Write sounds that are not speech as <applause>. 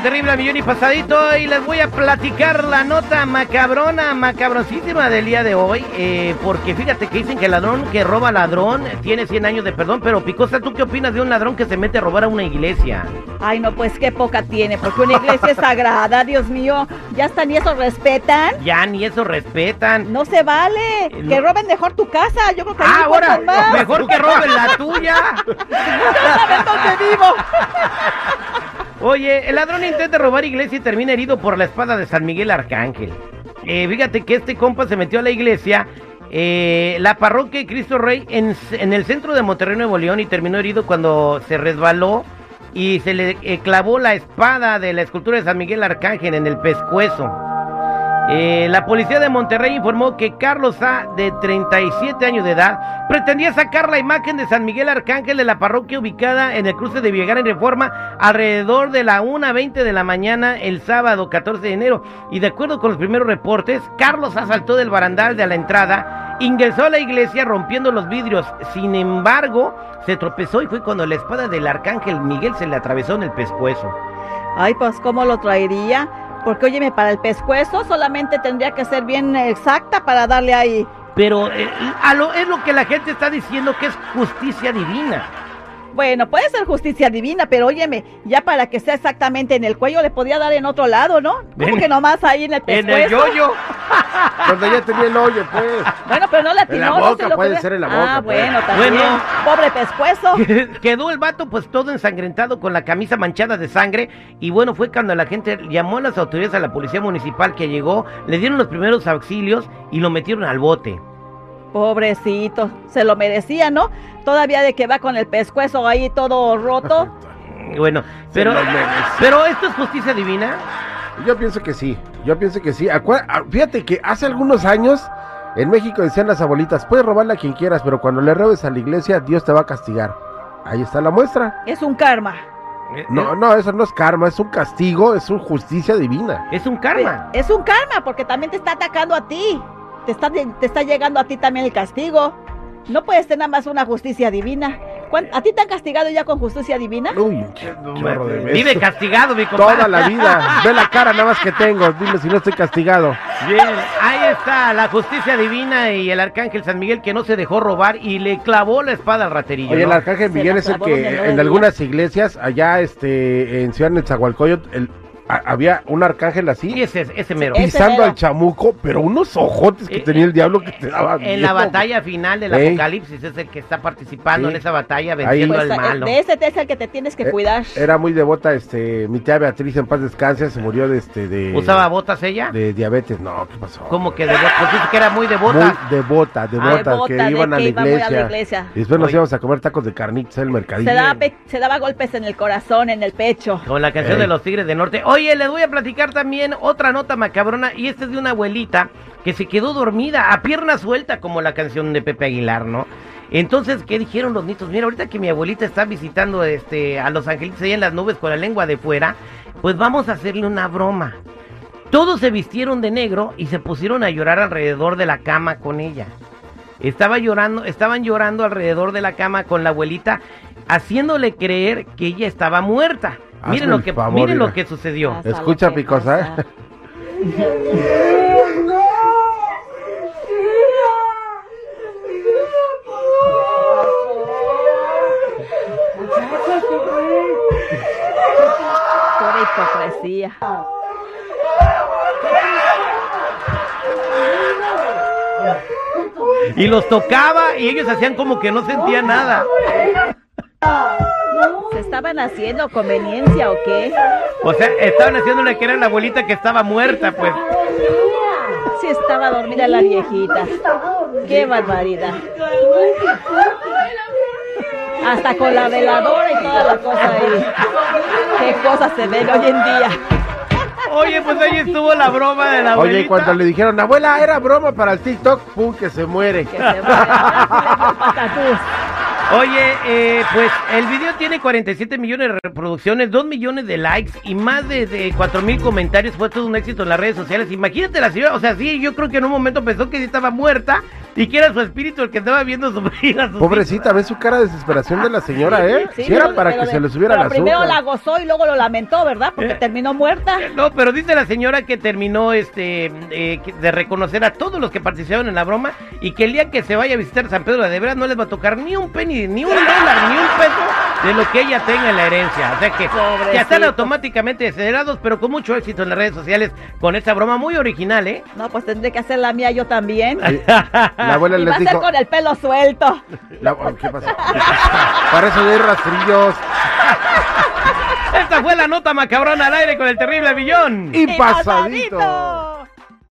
el terrible millón y pasadito y les voy a platicar la nota macabrona, macabroncísima del día de hoy, eh, porque fíjate que dicen que el ladrón que roba ladrón tiene 100 años de perdón, pero Picosa, ¿tú qué opinas de un ladrón que se mete a robar a una iglesia? Ay, no, pues qué poca tiene, porque una iglesia es sagrada, <laughs> Dios mío, ya hasta ni eso respetan. Ya ni eso respetan. No se vale, Eh, que no. roben mejor tu casa, yo creo que Ah, ahora, más. mejor que roben la tuya. <laughs> Ya saben dónde vivo. <laughs> Oye, el ladrón intenta robar iglesia y termina herido por la espada de San Miguel Arcángel. Eh, fíjate que este compa se metió a la iglesia, eh, la parroquia de Cristo Rey, en, el centro de Monterrey, Nuevo León, y terminó herido cuando se resbaló y se le eh, clavó la espada de la escultura de San Miguel Arcángel en el pescuezo. Eh, la policía de Monterrey informó que Carlos A, de 37 años de edad, pretendía sacar la imagen de San Miguel Arcángel de la parroquia ubicada en el cruce de Villagara en Reforma alrededor de la 1.20 de la mañana el sábado 14 de enero. Y de acuerdo con los primeros reportes, Carlos A saltó del barandal de la entrada, ingresó a la iglesia rompiendo los vidrios. Sin embargo, se tropezó y fue cuando la espada del Arcángel Miguel se le atravesó en el pescuezo. Ay, pues cómo lo traería, porque óyeme, para el pescuezo solamente tendría que ser bien exacta para darle ahí. Pero eh, a lo, es lo que la gente está diciendo que es justicia divina. Bueno, puede ser justicia divina, pero óyeme, ya para que sea exactamente en el cuello le podía dar en otro lado, ¿no? ¿Cómo En- que nomás ahí en el En pescuezo? el yoyo. <laughs> Cuando ya tenía el hoyo, pues. Bueno, pero no le atinó. En la no se boca, lo puede ser en la Ah, boca, pues. bueno, también. Bueno. Pobre pescuezo. <laughs> Quedó el vato pues todo ensangrentado con la camisa manchada de sangre y bueno fue cuando la gente llamó a las autoridades a la policía municipal que llegó, le dieron los primeros auxilios y lo metieron al bote. Pobrecito, se lo merecía, ¿no? Todavía de que va con el pescuezo ahí todo roto. <laughs> Bueno, pero, pero esto es justicia divina. Yo pienso que sí, yo pienso que sí. Ah, Fíjate que hace algunos años en México decían las abuelitas, puedes robarle a quien quieras, pero cuando le robes a la iglesia, Dios te va a castigar. Ahí está la muestra. Es un karma. No, no, eso no es karma, es un castigo, es una justicia divina. Es un karma. Es un karma porque también te está atacando a ti. Te está, te está llegando a ti también el castigo. No puedes tener nada más una justicia divina. ¿Cuán- ¿A ti te han castigado ya con justicia divina? Uy, de veces. Vive castigado, mi compadre. Toda la vida. <laughs> Ve la cara nada más que tengo. Dime si no estoy castigado. Bien, ahí está la justicia divina y el arcángel San Miguel que no se dejó robar y le clavó la espada al raterillo. Oye, el ¿no? arcángel Miguel es el que no en algunas iglesias, allá este en Ciudad Nezahualcóyotl, el- había un arcángel Y así, ese, ese mero. Ese pisando mero. al chamuco, pero unos ojotes que Eh, tenía el diablo que te daba En miedo. la batalla final del Ey. Apocalipsis es el que está participando Sí. en esa batalla venciendo Pues al eh, malo. de ese es el que te tienes que Eh, cuidar. Era muy devota, este, mi tía Beatriz en paz descanse, se murió de este, de... ¿Usaba botas ella? De diabetes, no, ¿qué pasó? Como que devota, pues dice que era muy devota. Muy devota, devota, que de iban a que la iba muy a la iglesia. iglesia. Y después nos íbamos a comer tacos de carnitas en el mercadillo. Se daba, se daba golpes en el corazón, en el pecho. Con la canción de los Tigres del Norte. Oye, les voy a platicar también otra nota macabrona y esta es de una abuelita que se quedó dormida a pierna suelta como la canción de Pepe Aguilar, ¿no? Entonces, ¿qué dijeron los nitos? Mira, ahorita que mi abuelita está visitando este a los angelitos ahí en las nubes con la lengua de fuera, pues vamos a hacerle una broma. Todos se vistieron de negro y se pusieron a llorar alrededor de la cama con ella. Estaba llorando, estaban llorando alrededor de la cama con la abuelita, haciéndole creer que ella estaba muerta. Hazme Miren lo que, favor, miren lo que sucedió. Escucha, que Picosa. ¿eh? Hipocresía. Y los tocaba y ellos hacían como que no sentían nada. ¿Se estaban haciendo conveniencia o qué? O sea, estaban haciéndole creer a la abuelita que estaba muerta, pues. Sí estaba dormida la viejita. Qué barbaridad. Hasta con la veladora y toda la cosa ahí. Qué cosas se ven hoy en día. Oye, pues ahí estuvo la broma de la abuelita. Oye, cuando le dijeron, abuela, era broma para el TikTok, pum, que se muere. Que se muere. <laughs> Oye, eh, pues el video tiene 47 millones de reproducciones, 2 millones de likes y más de, de 4 mil comentarios. Fue todo un éxito en las redes sociales. Imagínate la señora, o sea, sí, yo creo que en un momento pensó que sí estaba muerta y que era su espíritu el que estaba viendo sufrir a sus Pobrecita, ve su cara de desesperación de la señora, ¿eh? Sí, Si era para que de- se le subiera la primero azúcar. la gozó y luego lo lamentó, ¿verdad? Porque Eh. terminó muerta. No, pero dice la señora que terminó este eh, de reconocer a todos los que participaron en la broma y que el día que se vaya a visitar San Pedro de Vera no les va a tocar ni un penny, ni un dólar, ni un peso de lo que ella tenga en la herencia. O sea que ya están automáticamente acelerados, pero con mucho éxito en las redes sociales con esta broma muy original, ¿eh? No, pues tendré que hacer la mía yo también. La abuela Y va les a ser dijo. con el pelo suelto. la- oh, ¿Qué pasó? <laughs> para eso de rastrillos. Esta fue la nota macabrona al aire con el terrible billón. Y Y pasadito.